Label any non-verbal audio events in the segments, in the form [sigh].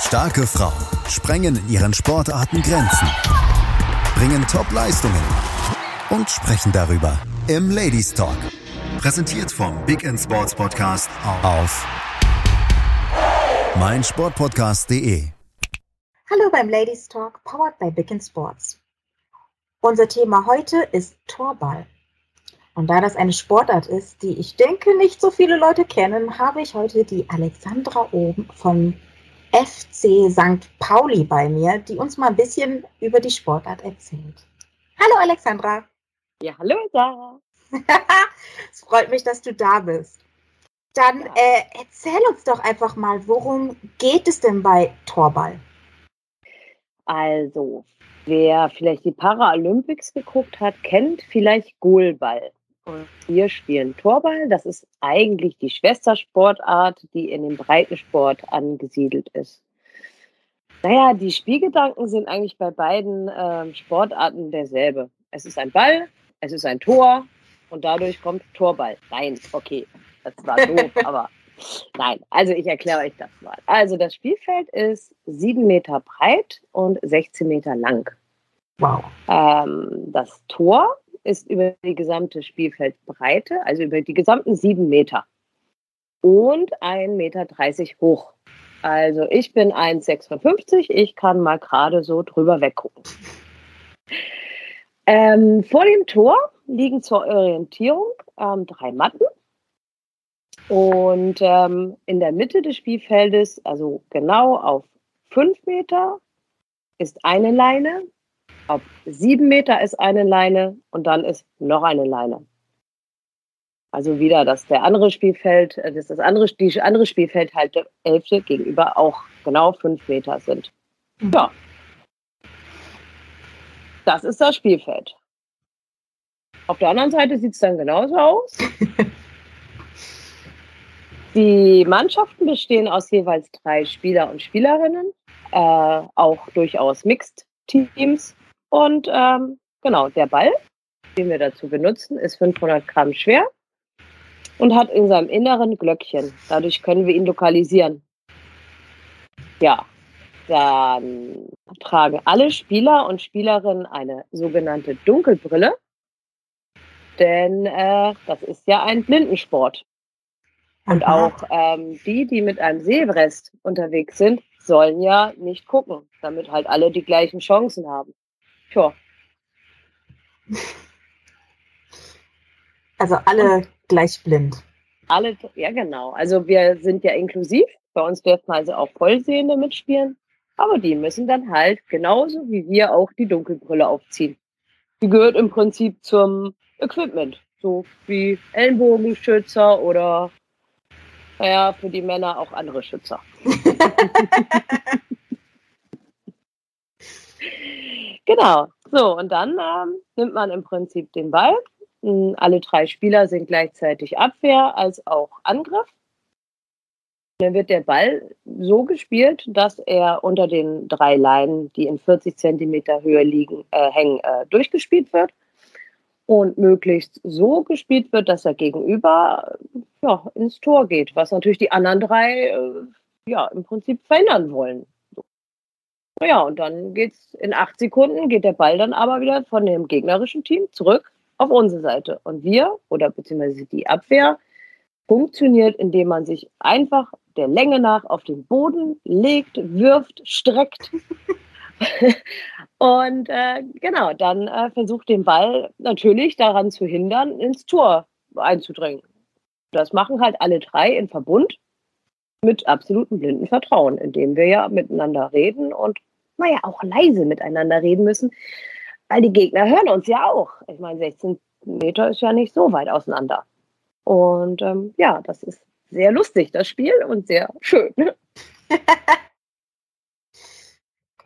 Starke Frauen sprengen in ihren Sportarten Grenzen, bringen Top-Leistungen und sprechen darüber im Ladies Talk. Präsentiert vom Big End Sports Podcast auf meinsportpodcast.de. Hallo beim Ladies Talk, powered by Big End Sports. Unser Thema heute ist Torball. Und da das eine Sportart ist, die ich denke nicht so viele Leute kennen, habe ich heute die Alexandra oben von FC St. Pauli bei mir, die uns mal ein bisschen über die Sportart erzählt. Hallo Alexandra. Ja, hallo Sarah. [laughs] es freut mich, dass du da bist. Dann äh, erzähl uns doch einfach mal, worum geht es denn bei Torball? Also, wer vielleicht die Paralympics geguckt hat, kennt vielleicht Goalball. Und wir spielen Torball. Das ist eigentlich die Schwestersportart, die in dem Breitensport angesiedelt ist. Naja, die Spielgedanken sind eigentlich bei beiden äh, Sportarten derselbe. Es ist ein Ball, es ist ein Tor und dadurch kommt Torball. Nein, okay, das war [laughs] doof, aber nein. Also ich erkläre euch das mal. Also das Spielfeld ist sieben Meter breit und 16 Meter lang. Wow. Ähm, das Tor ist über die gesamte Spielfeldbreite, also über die gesamten sieben Meter und 1,30 Meter hoch. Also ich bin 1,56, ich kann mal gerade so drüber weggucken. Ähm, vor dem Tor liegen zur Orientierung ähm, drei Matten. Und ähm, in der Mitte des Spielfeldes, also genau auf fünf Meter, ist eine Leine auf sieben Meter ist eine Leine und dann ist noch eine Leine. Also wieder, dass der andere Spielfeld, äh, dass das andere, die andere Spielfeld halt der Hälfte gegenüber auch genau fünf Meter sind. Mhm. Ja. Das ist das Spielfeld. Auf der anderen Seite sieht es dann genauso aus. [laughs] Die Mannschaften bestehen aus jeweils drei Spieler und Spielerinnen, äh, auch durchaus Mixed Teams. Und ähm, genau, der Ball, den wir dazu benutzen, ist 500 Gramm schwer und hat in seinem Inneren Glöckchen. Dadurch können wir ihn lokalisieren. Ja, dann tragen alle Spieler und Spielerinnen eine sogenannte Dunkelbrille, denn äh, das ist ja ein Blindensport. Und auch ähm, die, die mit einem Sehbrest unterwegs sind, sollen ja nicht gucken, damit halt alle die gleichen Chancen haben. Tja. Also alle Und gleich blind. Alle, ja genau. Also wir sind ja inklusiv. Bei uns dürfen also auch Vollsehende mitspielen. Aber die müssen dann halt genauso wie wir auch die Dunkelbrille aufziehen. Die gehört im Prinzip zum Equipment. So wie Ellenbogenschützer oder naja, für die Männer auch andere Schützer. [laughs] [laughs] Genau. So, und dann ähm, nimmt man im Prinzip den Ball. Hm, alle drei Spieler sind gleichzeitig Abwehr als auch Angriff. Dann wird der Ball so gespielt, dass er unter den drei Leinen, die in 40 Zentimeter Höhe liegen, äh, hängen, äh, durchgespielt wird. Und möglichst so gespielt wird, dass er gegenüber ja, ins Tor geht, was natürlich die anderen drei äh, ja, im Prinzip verhindern wollen. Ja, und dann geht's in acht Sekunden, geht der Ball dann aber wieder von dem gegnerischen Team zurück auf unsere Seite. Und wir, oder beziehungsweise die Abwehr, funktioniert, indem man sich einfach der Länge nach auf den Boden legt, wirft, streckt. [laughs] und äh, genau, dann äh, versucht den Ball natürlich daran zu hindern, ins Tor einzudringen. Das machen halt alle drei in Verbund mit absolutem blinden Vertrauen, indem wir ja miteinander reden und wir ja auch leise miteinander reden müssen, weil die Gegner hören uns ja auch. Ich meine, 16 Meter ist ja nicht so weit auseinander. Und ähm, ja, das ist sehr lustig, das Spiel, und sehr schön. [laughs]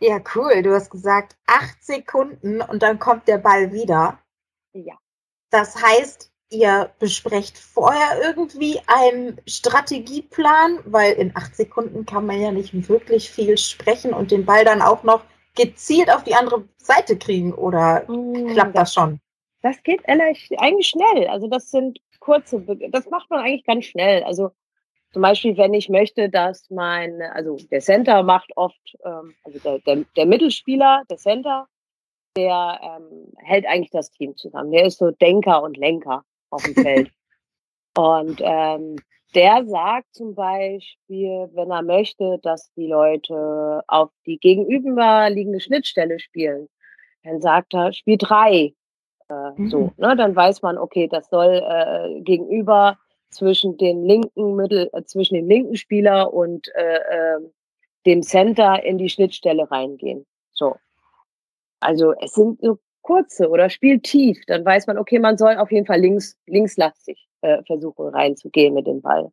ja, cool. Du hast gesagt, acht Sekunden und dann kommt der Ball wieder. Ja. Das heißt, ihr besprecht vorher irgendwie einen Strategieplan, weil in acht Sekunden kann man ja nicht wirklich viel sprechen und den Ball dann auch noch gezielt auf die andere Seite kriegen oder mm, klappt das schon? Das geht eigentlich schnell. Also das sind kurze, das macht man eigentlich ganz schnell. Also Zum Beispiel, wenn ich möchte, dass mein, also der Center macht oft, ähm, also der, der, der Mittelspieler, der Center, der ähm, hält eigentlich das Team zusammen. Der ist so Denker und Lenker auf dem Feld. und ähm, der sagt zum Beispiel, wenn er möchte, dass die Leute auf die gegenüberliegende Schnittstelle spielen, dann sagt er, Spiel drei. Äh, mhm. So, ne? Dann weiß man, okay, das soll äh, gegenüber zwischen den linken Mittel, äh, zwischen dem linken Spieler und äh, äh, dem Center in die Schnittstelle reingehen. So. Also es sind so kurze oder spielt tief, dann weiß man, okay, man soll auf jeden Fall links, linkslastig äh, versuchen reinzugehen mit dem Ball.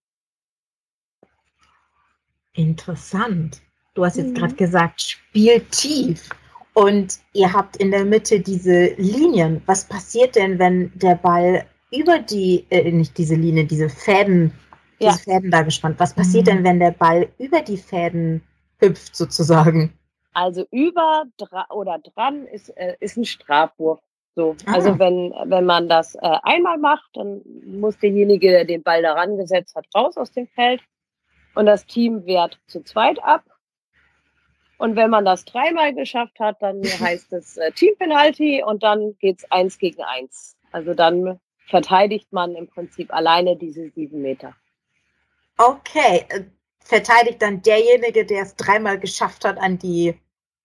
Interessant. Du hast jetzt mhm. gerade gesagt, spielt tief. Und ihr habt in der Mitte diese Linien. Was passiert denn, wenn der Ball über die, äh, nicht diese Linie, diese Fäden, ja. diese Fäden da gespannt? Was passiert mhm. denn, wenn der Ball über die Fäden hüpft sozusagen? Also über oder dran ist, äh, ist ein Strafwurf. So, ah. also wenn, wenn man das äh, einmal macht, dann muss derjenige, der den Ball daran gesetzt hat, raus aus dem Feld und das Team wehrt zu zweit ab. Und wenn man das dreimal geschafft hat, dann [laughs] heißt es äh, Teampenalty und dann geht's eins gegen eins. Also dann verteidigt man im Prinzip alleine diese sieben Meter. Okay, äh, verteidigt dann derjenige, der es dreimal geschafft hat, an die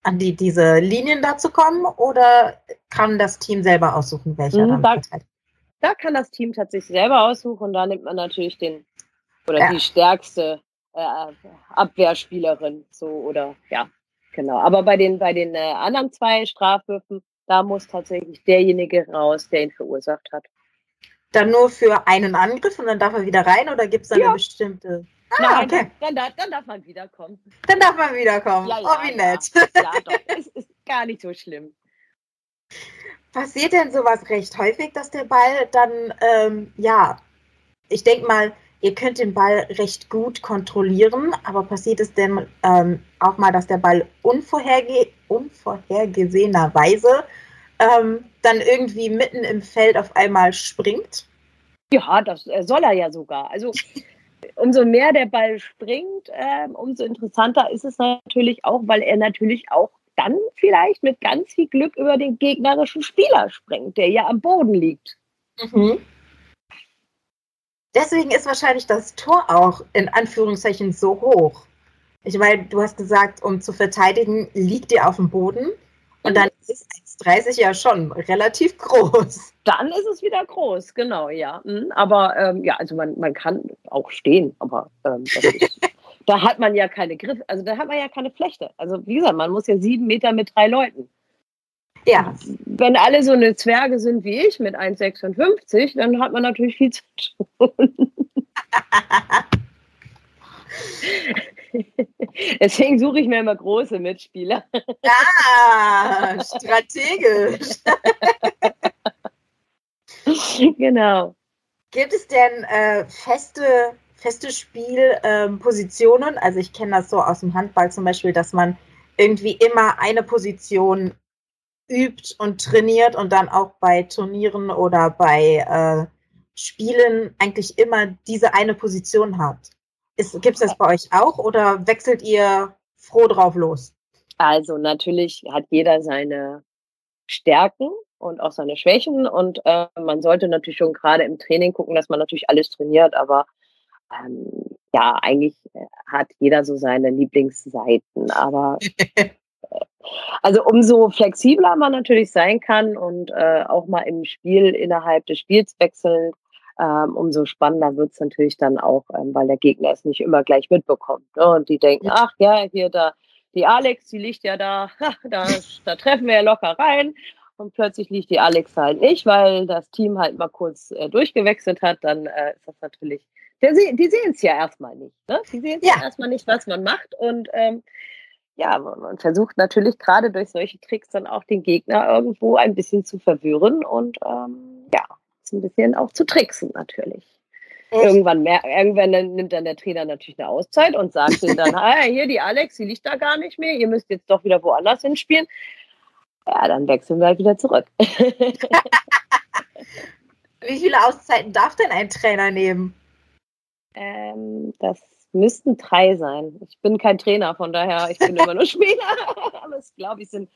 an die diese Linien da zu kommen, oder kann das Team selber aussuchen, welcher mhm, dann da? Da kann das Team tatsächlich selber aussuchen und da nimmt man natürlich den oder ja. die stärkste äh, Abwehrspielerin, so oder ja, genau. Aber bei den bei den äh, anderen zwei Strafwürfen, da muss tatsächlich derjenige raus, der ihn verursacht hat. Dann nur für einen Angriff und dann darf er wieder rein oder gibt es da ja. eine bestimmte? Ah, Nein, okay. dann, dann, dann, darf man wiederkommen. Dann darf man wiederkommen. Ja, ja, oh, wie nett. Ja, ja doch, es ist gar nicht so schlimm. Passiert denn sowas recht häufig, dass der Ball dann, ähm, ja, ich denke mal, Ihr könnt den Ball recht gut kontrollieren, aber passiert es denn ähm, auch mal, dass der Ball unvorherge unvorhergesehenerweise ähm, dann irgendwie mitten im Feld auf einmal springt? Ja, das äh, soll er ja sogar. Also umso mehr der Ball springt, äh, umso interessanter ist es natürlich auch, weil er natürlich auch dann vielleicht mit ganz viel Glück über den gegnerischen Spieler springt, der ja am Boden liegt. Mhm. Deswegen ist wahrscheinlich das Tor auch in Anführungszeichen so hoch. Ich meine, du hast gesagt, um zu verteidigen, liegt ihr auf dem Boden. Und dann ist 1,30 ja schon relativ [laughs] groß. Dann ist es wieder groß, genau, ja. Mhm, aber ähm, ja, also man, man kann auch stehen, aber ähm, ist, [laughs] da hat man ja keine Griff, also da hat man ja keine Flechte. Also wie gesagt, man muss ja sieben Meter mit drei Leuten. Ja. Wenn alle so eine Zwerge sind wie ich mit 1,56, dann hat man natürlich viel zu tun. [laughs] [laughs] Deswegen suche ich mir immer große Mitspieler. Ja, strategisch. [laughs] genau. Gibt es denn äh, feste, feste Spielpositionen? Ähm, also ich kenne das so aus dem Handball zum Beispiel, dass man irgendwie immer eine Position übt und trainiert und dann auch bei Turnieren oder bei äh, Spielen eigentlich immer diese eine Position habt. Gibt es das bei euch auch oder wechselt ihr froh drauf los? Also natürlich hat jeder seine Stärken und auch seine Schwächen und äh, man sollte natürlich schon gerade im Training gucken, dass man natürlich alles trainiert, aber ähm, ja, eigentlich äh, hat jeder so seine Lieblingsseiten, aber [laughs] Also umso flexibler man natürlich sein kann und äh, auch mal im Spiel innerhalb des Spiels wechseln, ähm, umso spannender wird es natürlich dann auch, ähm, weil der Gegner es nicht immer gleich mitbekommt. Ne? Und die denken, ach ja, hier da, die Alex, die liegt ja da, [laughs] da, da treffen wir ja locker rein. Und plötzlich liegt die Alex halt nicht, weil das Team halt mal kurz äh, durchgewechselt hat, dann äh, ist das natürlich, der, die sehen es ja erstmal nicht. Ne? Die sehen ja. ja erstmal nicht, was man macht. Und ähm, ja, man versucht natürlich gerade durch solche Tricks dann auch den Gegner irgendwo ein bisschen zu verwirren und ähm, ja, ein bisschen auch zu tricksen natürlich. Echt? Irgendwann, mehr, irgendwann nimmt dann der Trainer natürlich eine Auszeit und sagt ihm dann, [laughs] ah, hier die Alex, die liegt da gar nicht mehr, ihr müsst jetzt doch wieder woanders hinspielen. Ja, dann wechseln wir halt wieder zurück. [laughs] Wie viele Auszeiten darf denn ein Trainer nehmen? Ähm, das müssten drei sein. Ich bin kein Trainer, von daher, ich bin immer nur [laughs] Spieler. Aber es glaube ich sind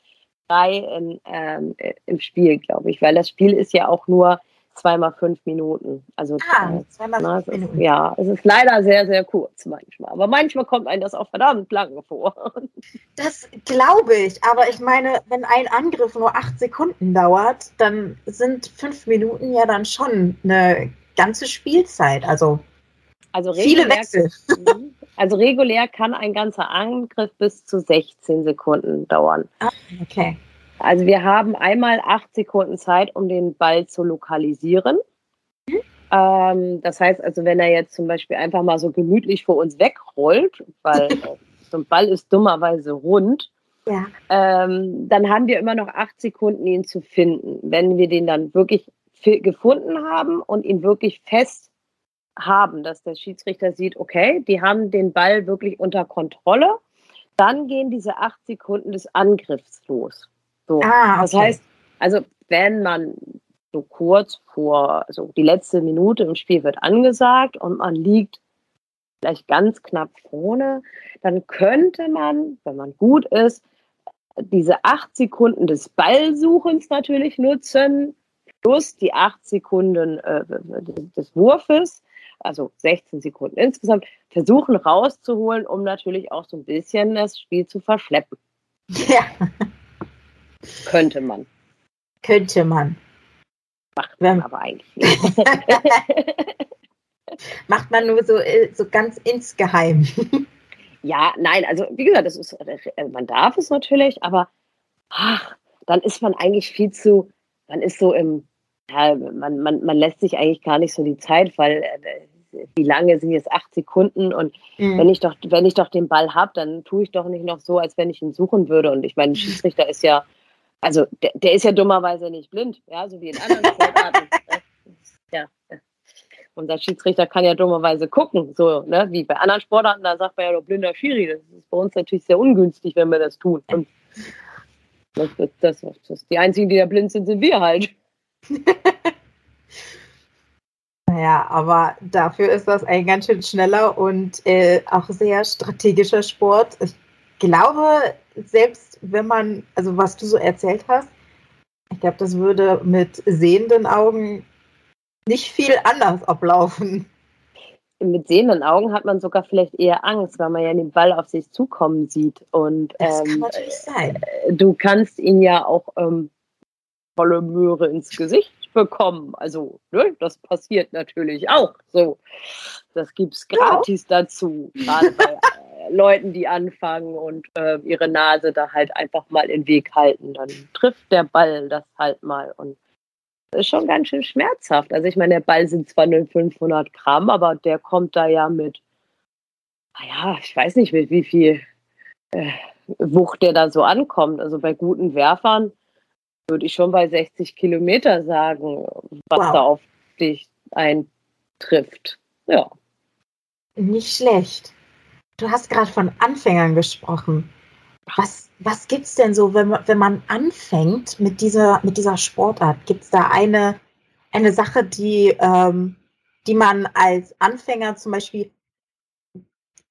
drei in, ähm, im Spiel, glaube ich, weil das Spiel ist ja auch nur zweimal fünf Minuten. Also ah, äh, zweimal na, fünf Minuten. Ist, ja, es ist leider sehr, sehr kurz manchmal. Aber manchmal kommt einem das auch verdammt lange vor. [laughs] Das glaube ich. Aber ich meine, wenn ein Angriff nur acht Sekunden dauert, dann sind fünf Minuten ja dann schon eine ganze Spielzeit. Also, also viele Wechsel. [laughs] Mhm. Also regulär kann ein ganzer Angriff bis zu 16 Sekunden dauern. Ah, okay. Also wir haben einmal acht Sekunden Zeit, um den Ball zu lokalisieren. Mhm. Ähm, das heißt also, wenn er jetzt zum Beispiel einfach mal so gemütlich vor uns wegrollt, weil [laughs] so ein Ball ist dummerweise rund, ja. ähm, dann haben wir immer noch acht Sekunden, ihn zu finden. Wenn wir den dann wirklich gefunden haben und ihn wirklich fest haben, dass der Schiedsrichter sieht, okay, die haben den Ball wirklich unter Kontrolle, dann gehen diese acht Sekunden des Angriffs los. So. Ah, okay. Das heißt, also wenn man so kurz vor, also die letzte Minute im Spiel wird angesagt und man liegt vielleicht ganz knapp vorne, dann könnte man, wenn man gut ist, diese acht Sekunden des Ballsuchens natürlich nutzen, plus die acht Sekunden äh, des Wurfes, also 16 Sekunden insgesamt, versuchen rauszuholen, um natürlich auch so ein bisschen das Spiel zu verschleppen. Ja. Könnte man. Könnte man. Macht man aber eigentlich nicht. [laughs] Macht man nur so, äh, so ganz insgeheim. [laughs] ja, nein, also wie gesagt, das ist, äh, man darf es natürlich, aber ach, dann ist man eigentlich viel zu, man ist so im, ja, man, man, man lässt sich eigentlich gar nicht so die Zeit, weil äh, wie lange sind jetzt acht Sekunden und mhm. wenn ich doch, wenn ich doch den Ball habe, dann tue ich doch nicht noch so, als wenn ich ihn suchen würde. Und ich meine, Schiedsrichter ist ja also der, der, ist ja dummerweise nicht blind, ja, so wie in anderen Sportarten. [laughs] ja. Unser Schiedsrichter kann ja dummerweise gucken, so, ne, wie bei anderen Sportarten, da sagt man ja doch blinder Schiri. Das ist bei uns natürlich sehr ungünstig, wenn wir das tun. Und das, das, das, die einzigen, die da blind sind, sind wir halt. [laughs] Naja, aber dafür ist das ein ganz schön schneller und äh, auch sehr strategischer Sport. Ich glaube, selbst wenn man, also was du so erzählt hast, ich glaube, das würde mit sehenden Augen nicht viel anders ablaufen. Mit sehenden Augen hat man sogar vielleicht eher Angst, weil man ja den Ball auf sich zukommen sieht. Und das ähm, kann natürlich sein. Äh, du kannst ihn ja auch ähm, volle Möhre ins Gesicht bekommen. Also, ne, das passiert natürlich auch so. Das gibt es gratis ja. dazu, gerade bei [laughs] Leuten, die anfangen und äh, ihre Nase da halt einfach mal in den Weg halten. Dann trifft der Ball das halt mal und das ist schon ganz schön schmerzhaft. Also ich meine, der Ball sind zwar nur 500 Gramm, aber der kommt da ja mit, naja, ich weiß nicht mit wie viel äh, Wucht der da so ankommt. Also bei guten Werfern würde ich schon bei 60 Kilometer sagen, was wow. da auf dich eintrifft. Ja. Nicht schlecht. Du hast gerade von Anfängern gesprochen. Was, was gibt es denn so, wenn man, wenn man anfängt mit dieser, mit dieser Sportart? Gibt es da eine, eine Sache, die, ähm, die man als Anfänger zum Beispiel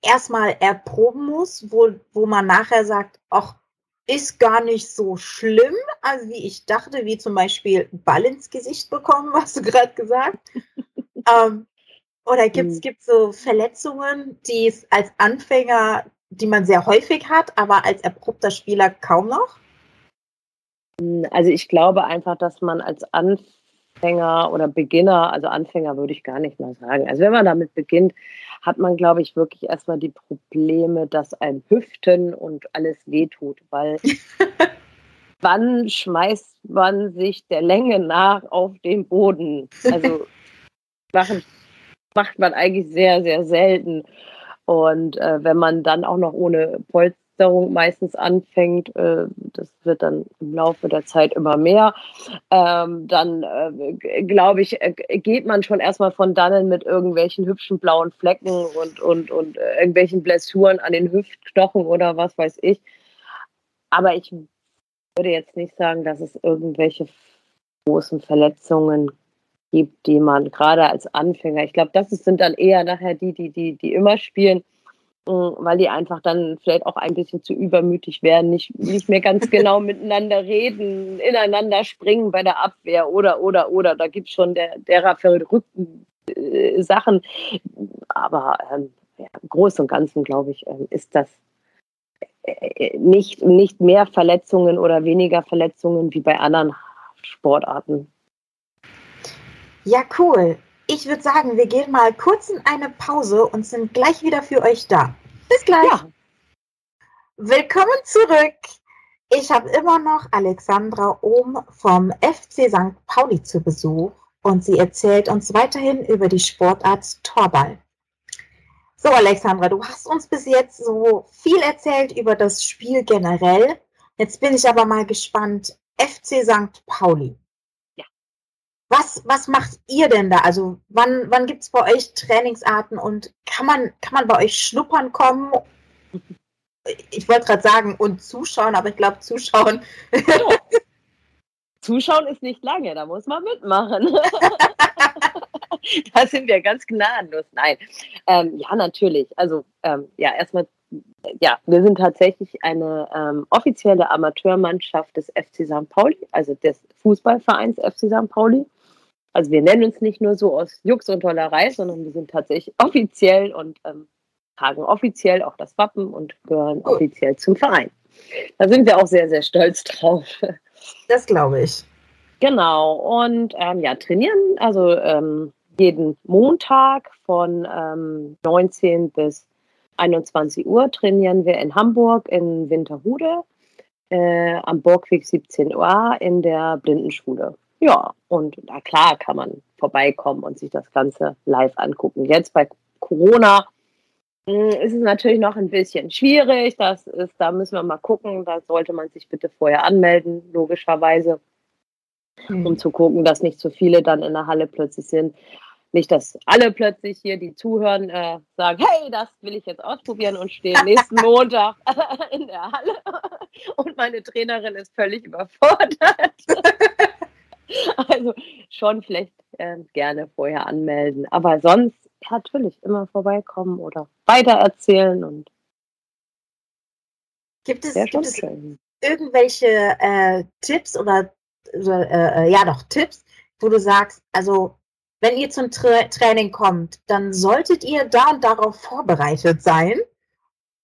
erstmal erproben muss, wo, wo man nachher sagt, ach, ist gar nicht so schlimm, also wie ich dachte, wie zum Beispiel Ball ins Gesicht bekommen, [laughs] hast du gerade gesagt. [laughs] ähm, oder gibt es mhm. so Verletzungen, die es als Anfänger, die man sehr häufig hat, aber als erprobter Spieler kaum noch? Hm, also ich glaube einfach, dass man als Anfänger oder Beginner, also Anfänger würde ich gar nicht mal sagen. Also wenn man damit beginnt, hat man, glaube ich, wirklich erstmal die Probleme, dass ein Hüften und alles wehtut, weil [laughs] wann schmeißt man sich der Länge nach auf den Boden? Also [laughs] machen macht man eigentlich sehr, sehr selten. Und äh, wenn man dann auch noch ohne Polsterung meistens anfängt, äh, das wird dann im Laufe der Zeit immer mehr, ähm, dann äh, glaube ich, äh, geht man schon erstmal von dannen mit irgendwelchen hübschen blauen Flecken und, und, und äh, irgendwelchen Blessuren an den Hüftknochen oder was weiß ich. Aber ich würde jetzt nicht sagen, dass es irgendwelche großen Verletzungen gibt, die man gerade als Anfänger, ich glaube, das sind dann eher nachher die, die, die, die immer spielen, mm, weil die einfach dann vielleicht auch ein bisschen zu übermütig werden, nicht, nicht mehr ganz [laughs] genau miteinander reden, ineinander springen bei der Abwehr oder, oder, oder. Da gibt es schon der, derer verrückten äh, Sachen. Aber ähm, ja, im Großen und Ganzen, glaube ich, ähm, ist das äh, nicht, nicht mehr Verletzungen oder weniger Verletzungen wie bei anderen Sportarten. Ja, cool. Ich würde sagen, wir gehen mal kurz in eine Pause und sind gleich wieder für euch da. Bis gleich. Ja. Willkommen zurück. Ich habe immer noch Alexandra Ohm vom FC St. Pauli zu Besuch und sie erzählt uns weiterhin über die Sportart Torball. So, Alexandra, du hast uns bis jetzt so viel erzählt über das Spiel generell. Jetzt bin ich aber mal gespannt. FC St. Pauli. Was, was macht ihr denn da? Also wann, wann gibt es bei euch Trainingsarten und kann man, kann man bei euch schnuppern kommen? Ich wollte gerade sagen, und zuschauen, aber ich glaube, zuschauen. zuschauen ist nicht lange, da muss man mitmachen. [laughs] da sind wir ganz gnadenlos. Nein, ähm, ja, natürlich. Also, ähm, ja, erstmal, ja, wir sind tatsächlich eine ähm, offizielle Amateurmannschaft des FC St. Pauli, also des Fußballvereins FC St. Pauli. Also, wir nennen uns nicht nur so aus Jux und Tollerei, sondern wir sind tatsächlich offiziell und ähm, tragen offiziell auch das Wappen und gehören offiziell zum Verein. Da sind wir auch sehr, sehr stolz [laughs] drauf. Das glaube ich. Genau, und ähm, ja, trainieren, also ähm, jeden Montag von ähm, 19 bis 21 Uhr trainieren wir in Hamburg in Winterhude äh, am Burgweg 17 Uhr in der Blindenschule. Ja, und na klar kann man vorbeikommen und sich das Ganze live angucken. Jetzt bei Corona hm, ist es natürlich noch ein bisschen schwierig. Das ist, da müssen wir mal gucken. Da sollte man sich bitte vorher anmelden, logischerweise, mhm. um zu gucken, dass nicht zu viele dann in der Halle plötzlich sind. Nicht, dass alle plötzlich hier, die zuhören, äh, sagen, hey, das will ich jetzt ausprobieren und stehen nächsten [laughs] Montag [laughs] in der Halle und meine Trainerin ist völlig überfordert. [laughs] [laughs] also schon vielleicht äh, gerne vorher anmelden. Aber sonst natürlich immer vorbeikommen oder weitererzählen und Gibt es, gibt es irgendwelche äh, Tipps oder, äh, äh, ja doch Tipps, wo du sagst, also wenn ihr zum Tra Training kommt, dann solltet ihr da und darauf vorbereitet sein.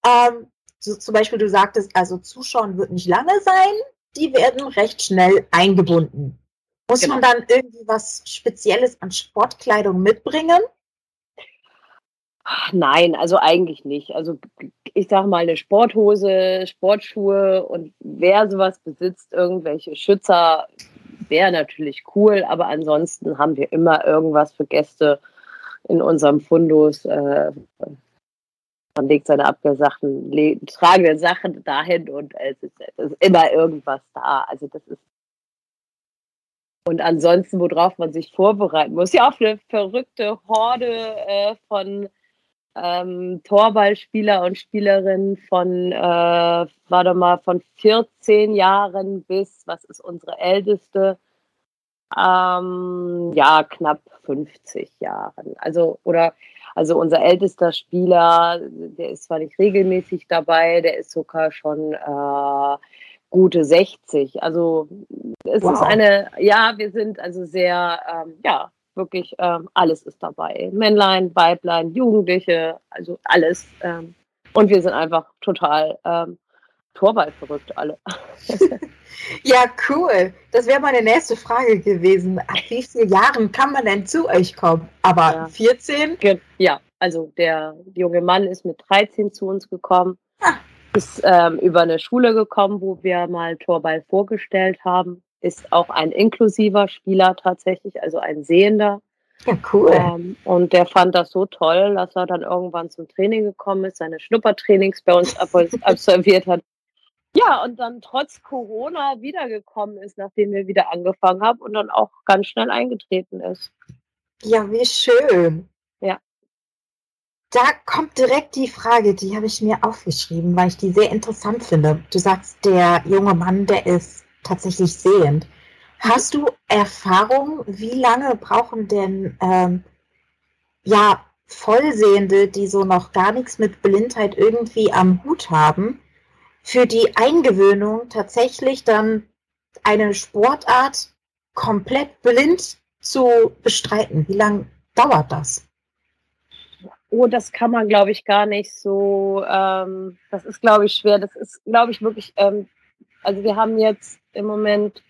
Ähm, so, zum Beispiel, du sagtest, also Zuschauen wird nicht lange sein, die werden recht schnell eingebunden. Muss genau. man dann irgendwie was Spezielles an Sportkleidung mitbringen? Nein, also eigentlich nicht. Also ich sage mal eine Sporthose, Sportschuhe und wer sowas besitzt, irgendwelche Schützer, wäre natürlich cool, aber ansonsten haben wir immer irgendwas für Gäste in unserem Fundus. Äh, man legt seine Abwehrsachen, tragende Sachen dahin und es ist, es ist, immer irgendwas da. Also das ist und ansonsten, worauf man sich vorbereiten muss, ja auch eine verrückte Horde äh, von ähm, Torballspieler und Spielerinnen von, äh, warte mal, von 14 Jahren bis, was ist unsere älteste? Ähm, ja, knapp 50 Jahren. Also, oder, also unser ältester Spieler, der ist zwar nicht regelmäßig dabei, der ist sogar schon äh, gute 60. Also es wow. ist eine, ja, wir sind also sehr, ähm, ja, wirklich ähm, alles ist dabei. Männlein, Weiblein, Jugendliche, also alles. Ähm, und wir sind einfach total ähm, Torwall verrückt alle. [laughs] ja, cool. Das wäre meine nächste Frage gewesen. Ab wie vielen Jahren kann man denn zu euch kommen? Aber ja. 14? Ja, also der junge Mann ist mit 13 zu uns gekommen. Ist ähm, über eine Schule gekommen, wo wir mal Torball vorgestellt haben ist auch ein inklusiver Spieler tatsächlich, also ein Sehender. Ja, cool. Ähm, und der fand das so toll, dass er dann irgendwann zum Training gekommen ist, seine Schnuppertrainings bei uns [laughs] absolviert hat. Ja, und dann trotz Corona wiedergekommen ist, nachdem wir wieder angefangen haben und dann auch ganz schnell eingetreten ist. Ja, wie schön. Ja. Da kommt direkt die Frage, die habe ich mir aufgeschrieben, weil ich die sehr interessant finde. Du sagst, der junge Mann, der ist tatsächlich sehend. Hast du Erfahrung, wie lange brauchen denn ähm, ja Vollsehende, die so noch gar nichts mit Blindheit irgendwie am Hut haben, für die Eingewöhnung tatsächlich dann eine Sportart komplett blind zu bestreiten? Wie lange dauert das? Oh, das kann man, glaube ich, gar nicht so. Ähm, das ist, glaube ich, schwer. Das ist, glaube ich, wirklich. Ähm, also wir haben jetzt im Moment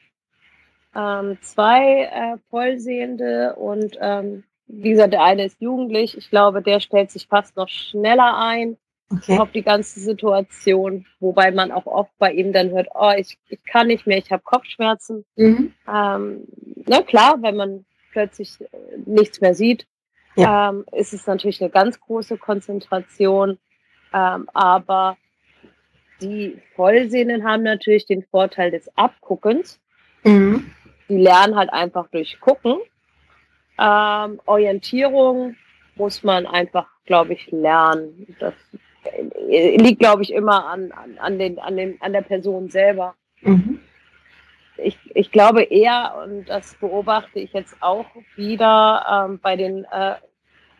ähm, zwei äh, Vollsehende und ähm, wie gesagt, der eine ist jugendlich. Ich glaube, der stellt sich fast noch schneller ein okay. auf die ganze Situation, wobei man auch oft bei ihm dann hört, oh, ich, ich kann nicht mehr, ich habe Kopfschmerzen. Mhm. Ähm, na klar, wenn man plötzlich äh, nichts mehr sieht, ja. ähm, ist es natürlich eine ganz große Konzentration. Ähm, aber die Vollsehenden haben natürlich den Vorteil des Abguckens. Mhm. Die lernen halt einfach durch Gucken. Ähm, Orientierung muss man einfach, glaube ich, lernen. Das äh, liegt, glaube ich, immer an, an, an, den, an, den, an der Person selber. Mhm. Ich, ich glaube eher, und das beobachte ich jetzt auch wieder ähm, bei den äh,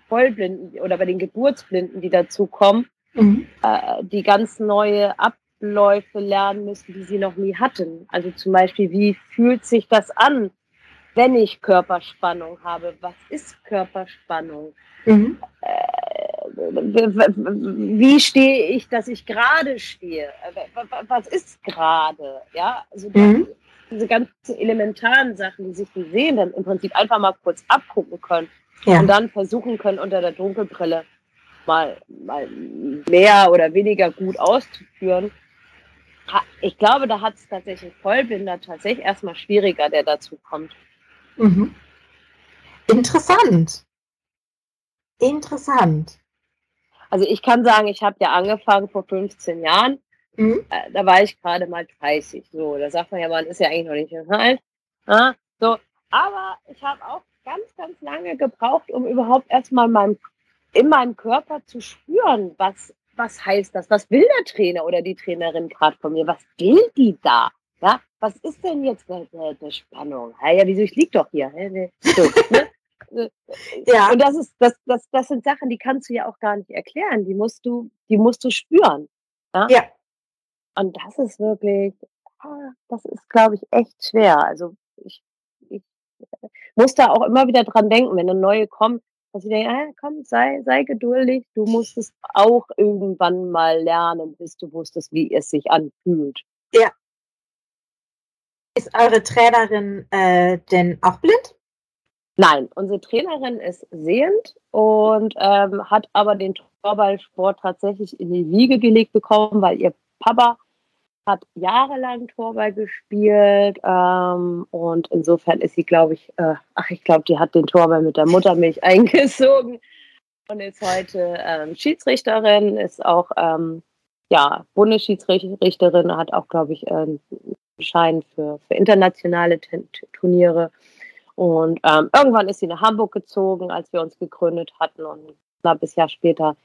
Vollblinden oder bei den Geburtsblinden, die dazukommen, mhm. äh, die ganz neue Abläufe lernen müssen, die sie noch nie hatten. Also zum Beispiel, wie fühlt sich das an, wenn ich Körperspannung habe? Was ist Körperspannung? Mhm. Äh, wie stehe ich, dass ich gerade stehe? Was ist gerade? Ja, also mhm. Diese ganzen elementaren Sachen, die sich die sehen, dann im Prinzip einfach mal kurz abgucken können ja. und dann versuchen können, unter der Dunkelbrille mal, mal mehr oder weniger gut auszuführen. Ich glaube, da hat es tatsächlich Vollbinder tatsächlich erstmal schwieriger, der dazu kommt. Mhm. Interessant. Interessant. Also ich kann sagen, ich habe ja angefangen vor 15 Jahren. Mhm. Äh, da war ich gerade mal 30. So, da sagt man ja, man ist ja eigentlich noch nicht so alt. Ja, so, aber ich habe auch ganz, ganz lange gebraucht, um überhaupt erstmal mein, in meinem Körper zu spüren, was, was heißt das? Was will der Trainer oder die Trainerin gerade von mir? Was will die da? Ja, was ist denn jetzt eine, eine Spannung? Ja, ja, wieso ich lieg doch hier? So, ne? [laughs] ja. Und das ist, das, das, das sind Sachen, die kannst du ja auch gar nicht erklären. Die musst du, die musst du spüren. Ja. ja. Und das ist wirklich, ah, das ist, glaube ich, echt schwer. Also ich, ich muss da auch immer wieder dran denken, wenn eine neue kommt, dass ich denke, ah, komm, sei, sei geduldig, du musst es auch irgendwann mal lernen, bis du wusstest, wie es sich anfühlt. Ja. Ist eure Trainerin äh, denn auch blind? Nein, unsere Trainerin ist sehend und ähm, hat aber den Torballsport tatsächlich in die Wiege gelegt bekommen, weil ihr Papa hat jahrelang Torball gespielt ähm, und insofern ist sie, glaube ich, äh, ach, ich glaube, die hat den Torball mit der Muttermilch [laughs] eingesogen und ist heute ähm, Schiedsrichterin, ist auch ähm, ja Bundesschiedsrichterin, hat auch, glaube ich, einen Schein für, für internationale Turniere und ähm, irgendwann ist sie nach Hamburg gezogen, als wir uns gegründet hatten. Und ein knappes Jahr später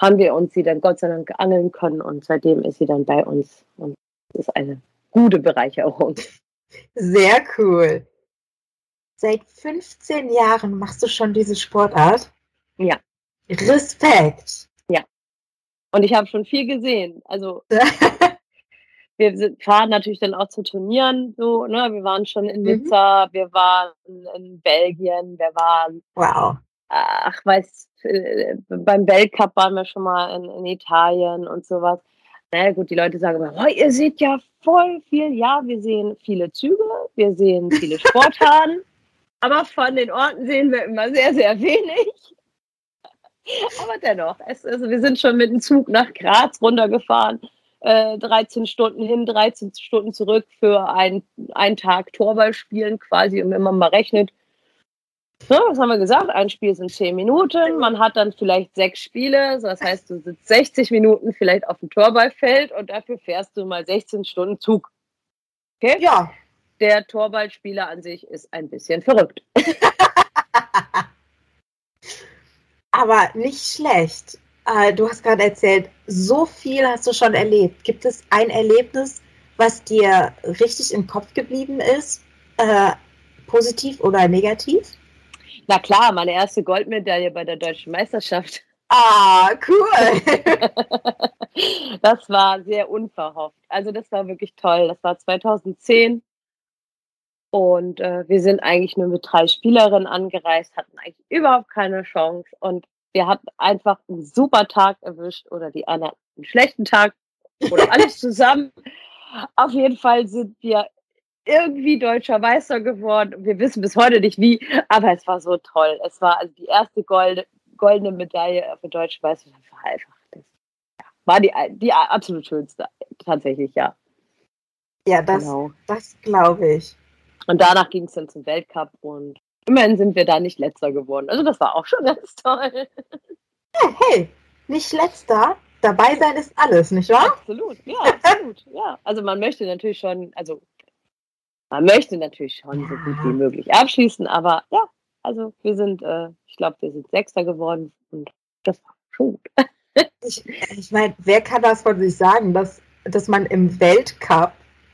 haben wir uns sie dann Gott sei Dank angeln können. Und seitdem ist sie dann bei uns. Und ist eine gute Bereicherung. Sehr cool. Seit 15 Jahren machst du schon diese Sportart? Ja. Respekt. Ja. Und ich habe schon viel gesehen. Also [laughs] wir sind, fahren natürlich dann auch zu Turnieren, so, ne? Wir waren schon in mhm. Nizza, mhm. wir waren in Belgien, wir waren. Wow. Ach, weiß, äh, beim Weltcup waren wir schon mal in, in Italien und sowas. Na naja, gut, die Leute sagen immer, oh, ihr seht ja voll viel. Ja, wir sehen viele Züge, wir sehen viele [laughs] Sporthallen, aber von den Orten sehen wir immer sehr, sehr wenig. Aber dennoch, es, also wir sind schon mit dem Zug nach Graz runtergefahren 13 äh, Stunden hin, 13 Stunden zurück für ein, einen Tag Torball spielen, quasi, und wenn man mal rechnet, so, was haben wir gesagt? Ein Spiel sind 10 Minuten. Man hat dann vielleicht sechs Spiele. Das heißt, du sitzt 60 Minuten vielleicht auf dem Torballfeld und dafür fährst du mal 16 Stunden Zug. Okay? Ja. Der Torballspieler an sich ist ein bisschen verrückt. [laughs] Aber nicht schlecht. Äh, du hast gerade erzählt, so viel hast du schon erlebt. Gibt es ein Erlebnis, was dir richtig im Kopf geblieben ist? Äh, positiv oder negativ? Na klar, meine erste Goldmedaille bei der deutschen Meisterschaft. Ah, cool. [laughs] das war sehr unverhofft. Also das war wirklich toll. Das war 2010 und äh, wir sind eigentlich nur mit drei Spielerinnen angereist, hatten eigentlich überhaupt keine Chance. Und wir hatten einfach einen super Tag erwischt oder die anderen einen schlechten Tag oder alles [laughs] zusammen. Auf jeden Fall sind wir irgendwie deutscher Meister geworden. Wir wissen bis heute nicht wie, aber es war so toll. Es war also die erste Golde, goldene Medaille für deutsche Meisterschaft. War einfach das ja, war die, die absolut schönste, tatsächlich, ja. Ja, das, genau. das glaube ich. Und danach ging es dann zum Weltcup und immerhin sind wir da nicht letzter geworden. Also das war auch schon [laughs] ganz toll. Ja, hey, nicht letzter, dabei sein ist alles, nicht wahr? Absolut, ja, absolut. ja. Also man möchte natürlich schon, also man möchte natürlich schon so gut wie möglich abschließen, aber ja, also wir sind, äh, ich glaube, wir sind Sechster geworden und das war schon gut. [laughs] ich, ich meine, wer kann das von sich sagen, dass, dass man im Weltcup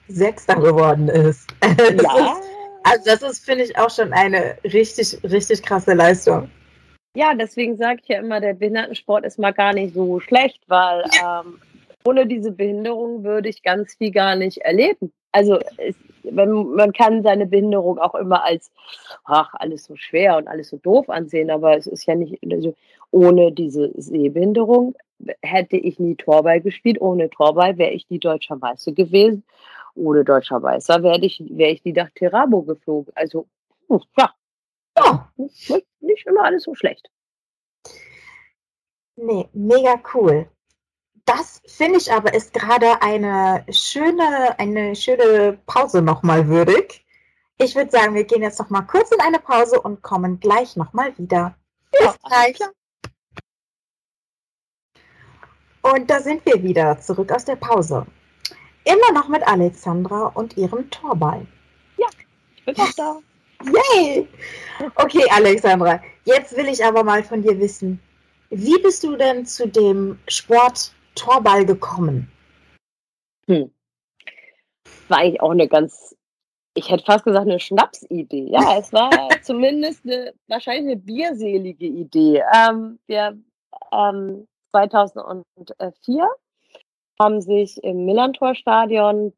Sechster geworden [laughs] ist. Ja. also das ist, finde ich, auch schon eine richtig, richtig krasse Leistung. Ja, deswegen sage ich ja immer, der Behindertensport ist mal gar nicht so schlecht, weil ähm, ohne diese Behinderung würde ich ganz viel gar nicht erleben. Also es, man, man kann seine Behinderung auch immer als, ach, alles so schwer und alles so doof ansehen, aber es ist ja nicht, also ohne diese Sehbehinderung hätte ich nie Torball gespielt, ohne Torball wäre ich nie deutscher Meister gewesen ohne deutscher Meister wäre ich, wär ich die nach Teramo geflogen. Also, hm, ja. ja. Nicht, nicht immer alles so schlecht. Nee, mega cool. Das finde ich aber ist gerade eine schöne, eine schöne Pause nochmal würdig. Ich würde sagen, wir gehen jetzt noch mal kurz in eine Pause und kommen gleich nochmal wieder. Bis gleich. Und da sind wir wieder zurück aus der Pause. Immer noch mit Alexandra und ihrem Torball. Ja, ich bin auch da. [laughs] Yay! Okay, Alexandra, jetzt will ich aber mal von dir wissen, wie bist du denn zu dem Sport Torball gekommen? Hm. War eigentlich auch eine ganz, ich hätte fast gesagt, eine Schnapsidee. Ja, es war [laughs] zumindest eine, wahrscheinlich eine bierselige Idee. Ähm, wir, ähm, 2004 haben sich im Millantor-Stadion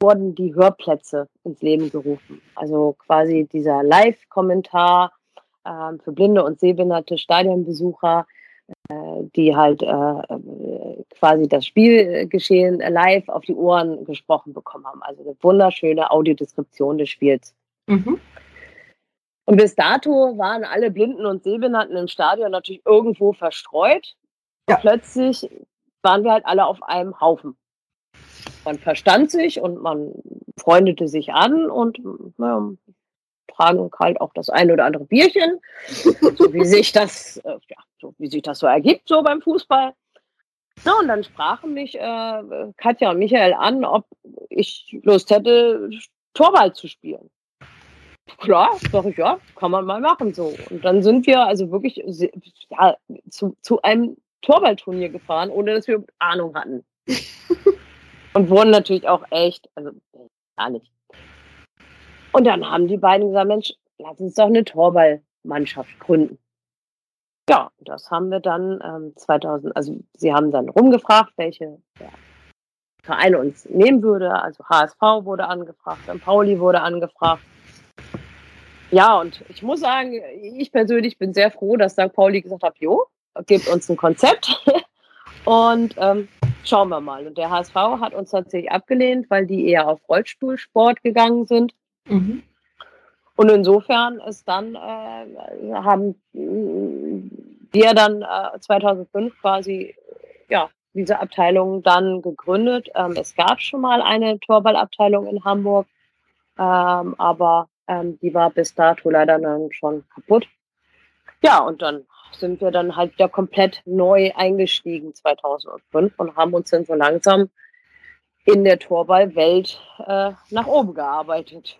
wurden die Hörplätze ins Leben gerufen. Also quasi dieser Live-Kommentar äh, für blinde und sehbehinderte Stadionbesucher, die halt äh, quasi das Spielgeschehen live auf die Ohren gesprochen bekommen haben. Also eine wunderschöne Audiodeskription des Spiels. Mhm. Und bis dato waren alle Blinden und Sehbehinderten im Stadion natürlich irgendwo verstreut. Ja. Plötzlich waren wir halt alle auf einem Haufen. Man verstand sich und man freundete sich an und ja, tragen halt auch das eine oder andere Bierchen, so wie sich das, äh, ja, so wie sich das so ergibt, so beim Fußball. Ja, und dann sprachen mich äh, Katja und Michael an, ob ich Lust hätte, Torball zu spielen. Klar, sag ich, ja, kann man mal machen so. Und dann sind wir also wirklich ja, zu, zu einem Torballturnier gefahren, ohne dass wir Ahnung hatten. [laughs] und wurden natürlich auch echt, also gar nicht. Und dann haben die beiden gesagt, Mensch, lass uns doch eine Torballmannschaft gründen. Ja, das haben wir dann ähm, 2000, also sie haben dann rumgefragt, welche ja, Vereine uns nehmen würde. Also HSV wurde angefragt, St. Pauli wurde angefragt. Ja, und ich muss sagen, ich persönlich bin sehr froh, dass St. Pauli gesagt hat, jo, gibt uns ein Konzept [laughs] und ähm, schauen wir mal. Und der HSV hat uns tatsächlich abgelehnt, weil die eher auf Rollstuhlsport gegangen sind. Mhm. Und insofern ist dann, äh, haben wir dann äh, 2005 quasi, ja, diese Abteilung dann gegründet. Ähm, es gab schon mal eine Torballabteilung in Hamburg, ähm, aber ähm, die war bis dato leider dann schon kaputt. Ja, und dann sind wir dann halt wieder komplett neu eingestiegen 2005 und haben uns dann so langsam in der Torballwelt äh, nach oben gearbeitet.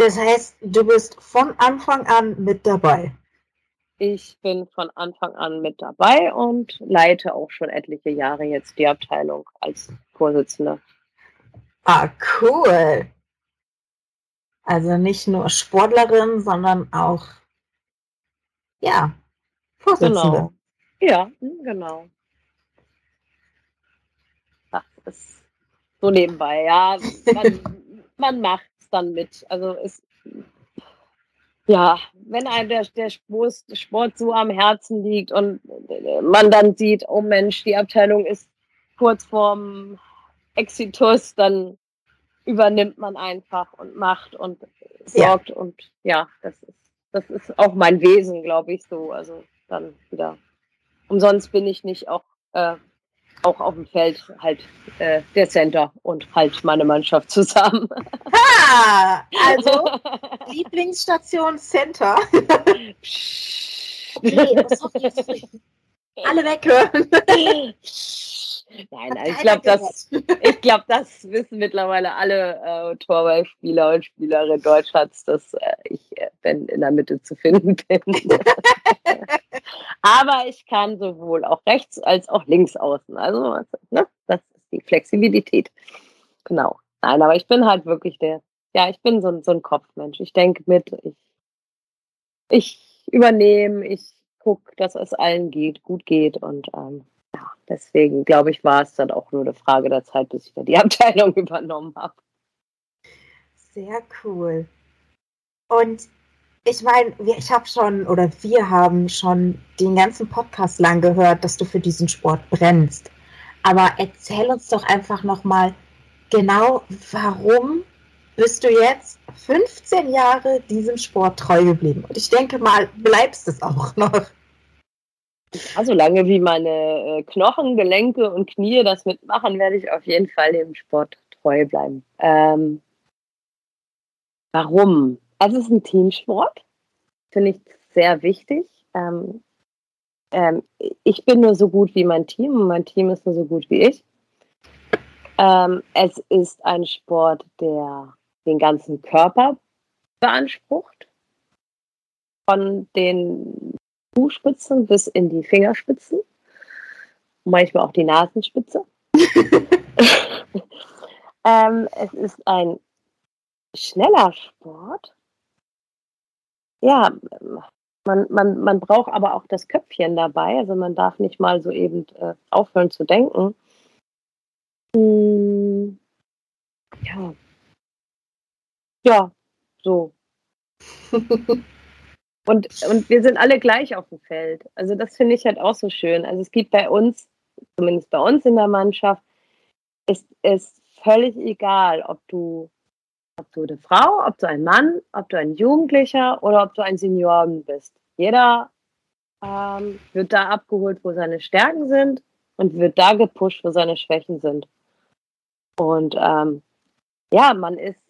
Das heißt, du bist von Anfang an mit dabei. Ich bin von Anfang an mit dabei und leite auch schon etliche Jahre jetzt die Abteilung als Vorsitzende. Ah, cool. Also nicht nur Sportlerin, sondern auch, ja, Vorsitzende. Genau. Ja, hm, genau. Das ist so nebenbei, ja. Man, [laughs] man macht dann mit. Also es, ja, wenn einem der, der Sport, Sport so am Herzen liegt und man dann sieht, oh Mensch, die Abteilung ist kurz vorm Exitus, dann übernimmt man einfach und macht und sorgt ja. und ja, das ist, das ist auch mein Wesen, glaube ich, so. Also dann wieder. Umsonst bin ich nicht auch, äh, auch auf dem Feld halt äh, der Center und halt meine Mannschaft zusammen. Ha! [laughs] Also Lieblingsstation Center. okay, was Alle weghören. Nein, also ich glaube, das, glaub, das wissen mittlerweile alle äh, Torwallspieler und Spielerinnen Deutschlands, dass äh, ich äh, in der Mitte zu finden bin. [laughs] Aber ich kann sowohl auch rechts als auch links außen. Also, ne, das ist die Flexibilität. Genau. Nein, aber ich bin halt wirklich der, ja, ich bin so, so ein Kopfmensch. Ich denke mit, ich, ich übernehme, ich gucke, dass es allen geht, gut geht und ähm, ja, deswegen glaube ich, war es dann auch nur eine Frage der Zeit, bis ich da die [laughs] Abteilung übernommen habe. Sehr cool. Und ich meine, ich habe schon oder wir haben schon den ganzen Podcast lang gehört, dass du für diesen Sport brennst. Aber erzähl uns doch einfach nochmal genau, warum bist du jetzt 15 Jahre diesem Sport treu geblieben? Und ich denke mal, bleibst es auch noch. Ja, solange wie meine äh, Knochen, Gelenke und Knie das mitmachen, werde ich auf jeden Fall dem Sport treu bleiben. Ähm, warum? Also es ist ein Teamsport, finde ich sehr wichtig. Ähm, ähm, ich bin nur so gut wie mein Team und mein Team ist nur so gut wie ich. Ähm, es ist ein Sport, der den ganzen Körper beansprucht. Von den Fußspitzen bis in die Fingerspitzen. Manchmal auch die Nasenspitze. [laughs] [laughs] ähm, es ist ein schneller Sport. Ja, man, man, man braucht aber auch das Köpfchen dabei. Also man darf nicht mal so eben äh, aufhören zu denken. Hm, ja. Ja, so. [laughs] Und, und wir sind alle gleich auf dem Feld. Also das finde ich halt auch so schön. Also es gibt bei uns, zumindest bei uns in der Mannschaft, ist es völlig egal, ob du, ob du eine Frau, ob du ein Mann, ob du ein Jugendlicher oder ob du ein Senioren bist. Jeder ähm, wird da abgeholt, wo seine Stärken sind und wird da gepusht, wo seine Schwächen sind. Und ähm, ja, man ist,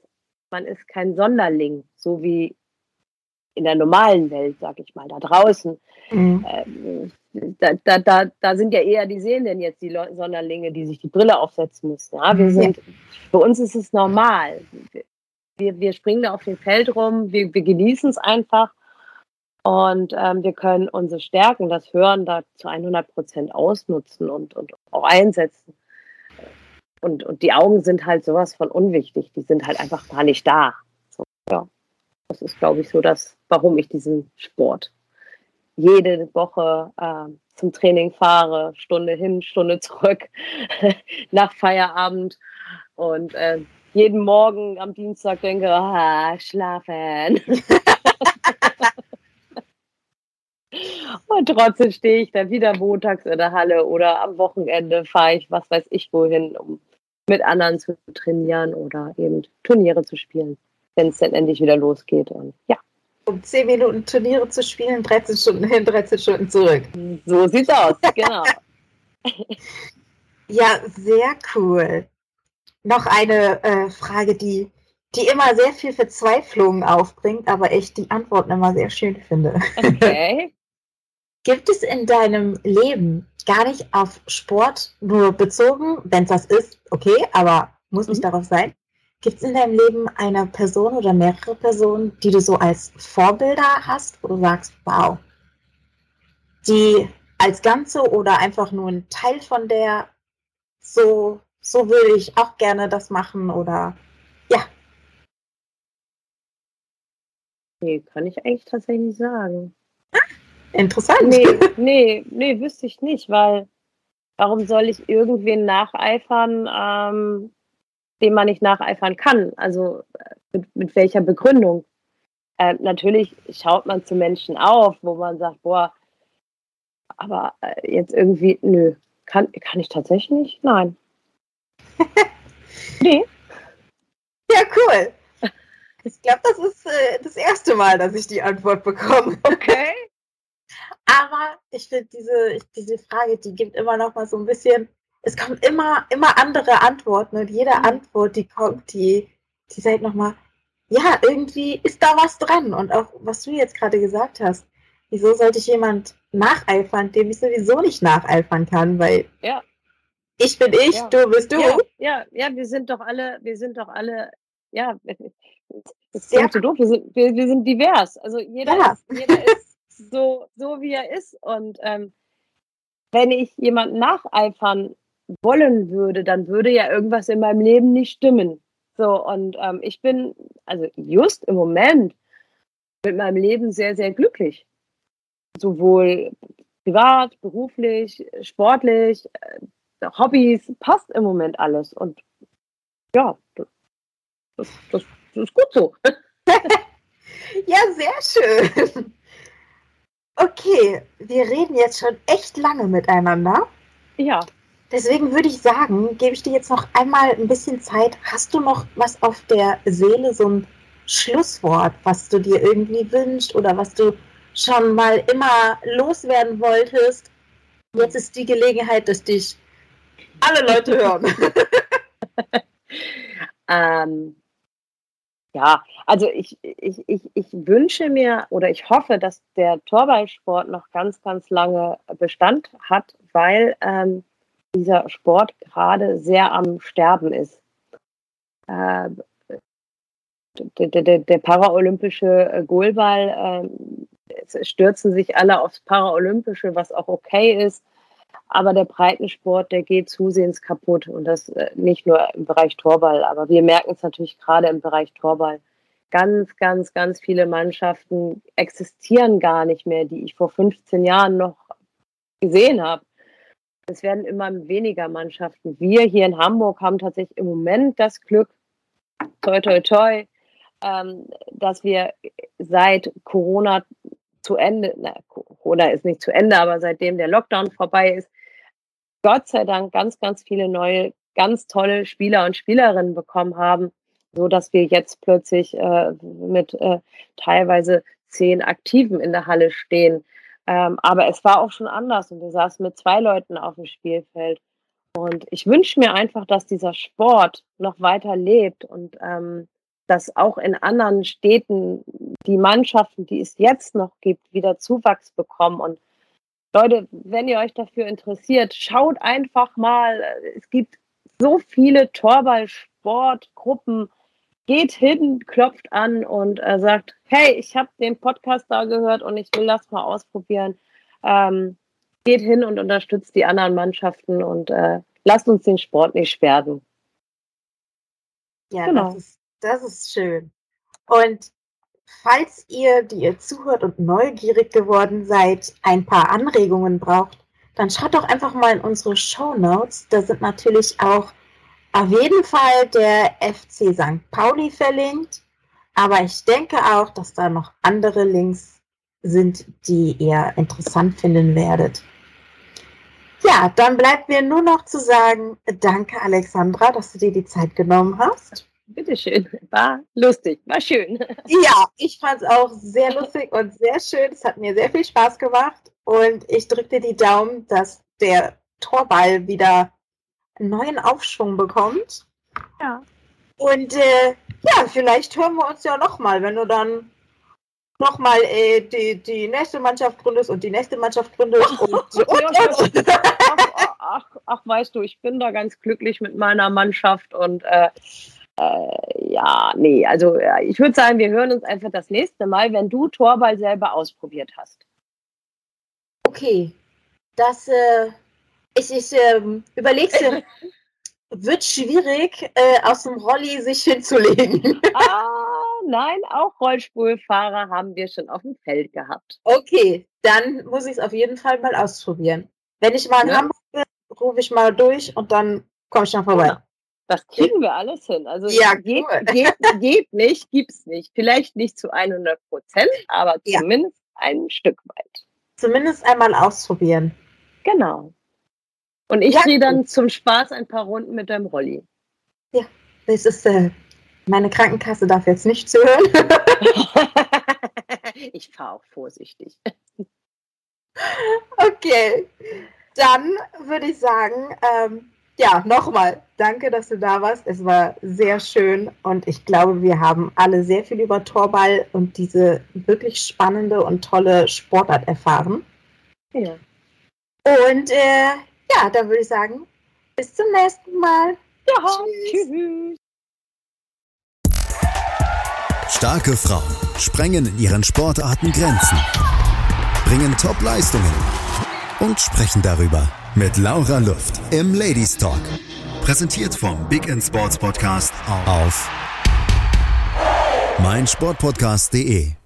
man ist kein Sonderling, so wie in der normalen Welt, sag ich mal, da draußen. Mhm. Ähm, da, da, da, da sind ja eher die Sehenden jetzt die Sonderlinge, die sich die Brille aufsetzen müssen. Ja, wir mhm. sind, ja. für uns ist es normal. Wir, wir springen da auf dem Feld rum, wir, wir genießen es einfach und ähm, wir können unsere Stärken, das Hören da zu 100 Prozent ausnutzen und, und auch einsetzen. Und, und die Augen sind halt sowas von unwichtig, die sind halt einfach gar nicht da. So, ja. Das ist, glaube ich, so das, warum ich diesen Sport jede Woche äh, zum Training fahre, Stunde hin, Stunde zurück, [laughs] nach Feierabend und äh, jeden Morgen am Dienstag denke, ah, schlafen. und trotzdem stehe ich dann wieder montags in der Halle oder am Wochenende fahre ich, was weiß ich wohin, um mit anderen zu trainieren oder eben Turniere zu spielen wenn es dann endlich wieder losgeht. Und ja. Um 10 Minuten Turniere zu spielen, 13 Stunden hin, 13 Stunden zurück. So sieht's aus, genau. [laughs] ja, sehr cool. Noch eine äh, Frage, die, die immer sehr viel Verzweiflung aufbringt, aber ich die Antworten immer sehr schön finde. Okay. [laughs] Gibt es in deinem Leben gar nicht auf Sport nur bezogen, wenn es das ist, okay, aber muss nicht mhm. darauf sein, Gibt es in deinem Leben eine Person oder mehrere Personen, die du so als Vorbilder hast, wo du sagst, wow, die als Ganze oder einfach nur ein Teil von der, so, so würde ich auch gerne das machen oder ja. Nee, kann ich eigentlich tatsächlich nicht sagen. Interessant. Nee, [laughs] nee, nee, wüsste ich nicht, weil warum soll ich irgendwen nacheifern, ähm, dem man nicht nacheifern kann? Also äh, mit, mit welcher Begründung? Äh, natürlich schaut man zu Menschen auf, wo man sagt, boah, aber äh, jetzt irgendwie, nö, kann, kann ich tatsächlich nicht? Nein. [laughs] nee. Ja, cool. Ich glaube, das ist äh, das erste Mal, dass ich die Antwort bekomme. [laughs] Okay. Aber ich finde diese, diese Frage, die gibt immer noch mal so ein bisschen, es kommen immer, immer andere Antworten und jede mhm. Antwort, die kommt, die, die sagt noch mal, ja, irgendwie ist da was dran. Und auch, was du jetzt gerade gesagt hast, wieso sollte ich jemand nacheifern, dem ich sowieso nicht nacheifern kann, weil ja. Ich bin ich, ja. du bist du. Ja, ja, ja, wir sind doch alle, wir sind doch alle, ja, [laughs] das ist ja. so doof, wir sind, wir, wir sind divers. Also jeder, ja. ist, jeder ist so, so, wie er ist. Und ähm, wenn ich jemanden nacheifern wollen würde, dann würde ja irgendwas in meinem Leben nicht stimmen. So, und ähm, ich bin, also just im Moment mit meinem Leben sehr, sehr glücklich. Sowohl privat, beruflich, sportlich, äh, Hobbys, passt im Moment alles. Und ja, das, das, das ist gut so. [laughs] ja, sehr schön. Okay, wir reden jetzt schon echt lange miteinander. Ja. Deswegen würde ich sagen, gebe ich dir jetzt noch einmal ein bisschen Zeit. Hast du noch was auf der Seele, so ein Schlusswort, was du dir irgendwie wünschst oder was du schon mal immer loswerden wolltest? Jetzt ist die Gelegenheit, dass dich alle Leute hören. [laughs] ähm, ja, also ich, ich, ich, ich wünsche mir oder ich hoffe, dass der Torballsport noch ganz, ganz lange Bestand hat, weil ähm, dieser Sport gerade sehr am Sterben ist. Äh, der, der, der paraolympische Goalball, äh, stürzen sich alle aufs Paraolympische, was auch okay ist. Aber der Breitensport, der geht zusehends kaputt und das äh, nicht nur im Bereich Torball, aber wir merken es natürlich gerade im Bereich Torball. Ganz, ganz, ganz viele Mannschaften existieren gar nicht mehr, die ich vor 15 Jahren noch gesehen habe. Es werden immer weniger Mannschaften. Wir hier in Hamburg haben tatsächlich im Moment das Glück, toi, toi, toi, ähm, dass wir seit Corona zu Ende, na, Corona ist nicht zu Ende, aber seitdem der Lockdown vorbei ist, Gott sei Dank ganz, ganz viele neue, ganz tolle Spieler und Spielerinnen bekommen haben, so dass wir jetzt plötzlich äh, mit äh, teilweise zehn Aktiven in der Halle stehen. Ähm, aber es war auch schon anders und wir saßen mit zwei Leuten auf dem Spielfeld. Und ich wünsche mir einfach, dass dieser Sport noch weiter lebt und ähm, dass auch in anderen Städten die Mannschaften, die es jetzt noch gibt, wieder Zuwachs bekommen und Leute, wenn ihr euch dafür interessiert, schaut einfach mal. Es gibt so viele Torballsportgruppen. Geht hin, klopft an und äh, sagt, hey, ich habe den Podcast da gehört und ich will das mal ausprobieren. Ähm, geht hin und unterstützt die anderen Mannschaften und äh, lasst uns den Sport nicht sperren. Ja, genau. das, ist, das ist schön. Und Falls ihr, die ihr zuhört und neugierig geworden seid, ein paar Anregungen braucht, dann schaut doch einfach mal in unsere Show Notes. Da sind natürlich auch auf jeden Fall der FC St. Pauli verlinkt. Aber ich denke auch, dass da noch andere Links sind, die ihr interessant finden werdet. Ja, dann bleibt mir nur noch zu sagen, danke Alexandra, dass du dir die Zeit genommen hast. Bitteschön. War lustig, war schön. [laughs] Ja, ich fand es auch sehr lustig und sehr schön. Es hat mir sehr viel Spaß gemacht. Und ich drücke dir die Daumen, dass der Torball wieder einen neuen Aufschwung bekommt. Ja. Und äh, ja, vielleicht hören wir uns ja nochmal, wenn du dann nochmal äh, die, die nächste Mannschaft gründest und die nächste Mannschaft gründest. [laughs] Und, und, und. Ach, ach, ach, weißt du, ich bin da ganz glücklich mit meiner Mannschaft und äh, äh, ja, nee, also ich würde sagen, wir hören uns einfach das nächste Mal, wenn du Torball selber ausprobiert hast. Okay, das, äh, ich, ich ähm, überlege [laughs] wird schwierig, äh, aus dem Rolli sich hinzulegen. [laughs] ah, nein, auch Rollstuhlfahrer haben wir schon auf dem Feld gehabt. Okay, dann muss ich es auf jeden Fall mal ausprobieren. Wenn ich mal in Ja. Hamburg bin, rufe ich mal durch und dann komme ich dann vorbei. Genau. Das kriegen wir alles hin. Also Ja, geht, cool. geht, [laughs] geht nicht, gibt's nicht. Vielleicht nicht zu 100 Prozent, aber Ja. zumindest ein Stück weit. Zumindest einmal ausprobieren. Genau. Und ich Ja, drehe dann zum Spaß ein paar Runden mit deinem Rolli. Das ist, äh, meine Krankenkasse darf jetzt nicht zuhören. [laughs] ich fahre auch vorsichtig. Okay, dann würde ich sagen, ähm, ja, nochmal, danke, dass du da warst. Es war sehr schön und ich glaube, wir haben alle sehr viel über Torball und diese wirklich spannende und tolle Sportart erfahren. Ja. Und äh, ja, dann würde ich sagen, bis zum nächsten Mal. Ja, Tschüss. tschüss. Starke Frauen sprengen in ihren Sportarten Grenzen, bringen Top-Leistungen und sprechen darüber mit Laura Luft im Ladies Talk. Präsentiert vom Big in Sports Podcast auf meinsportpodcast.de.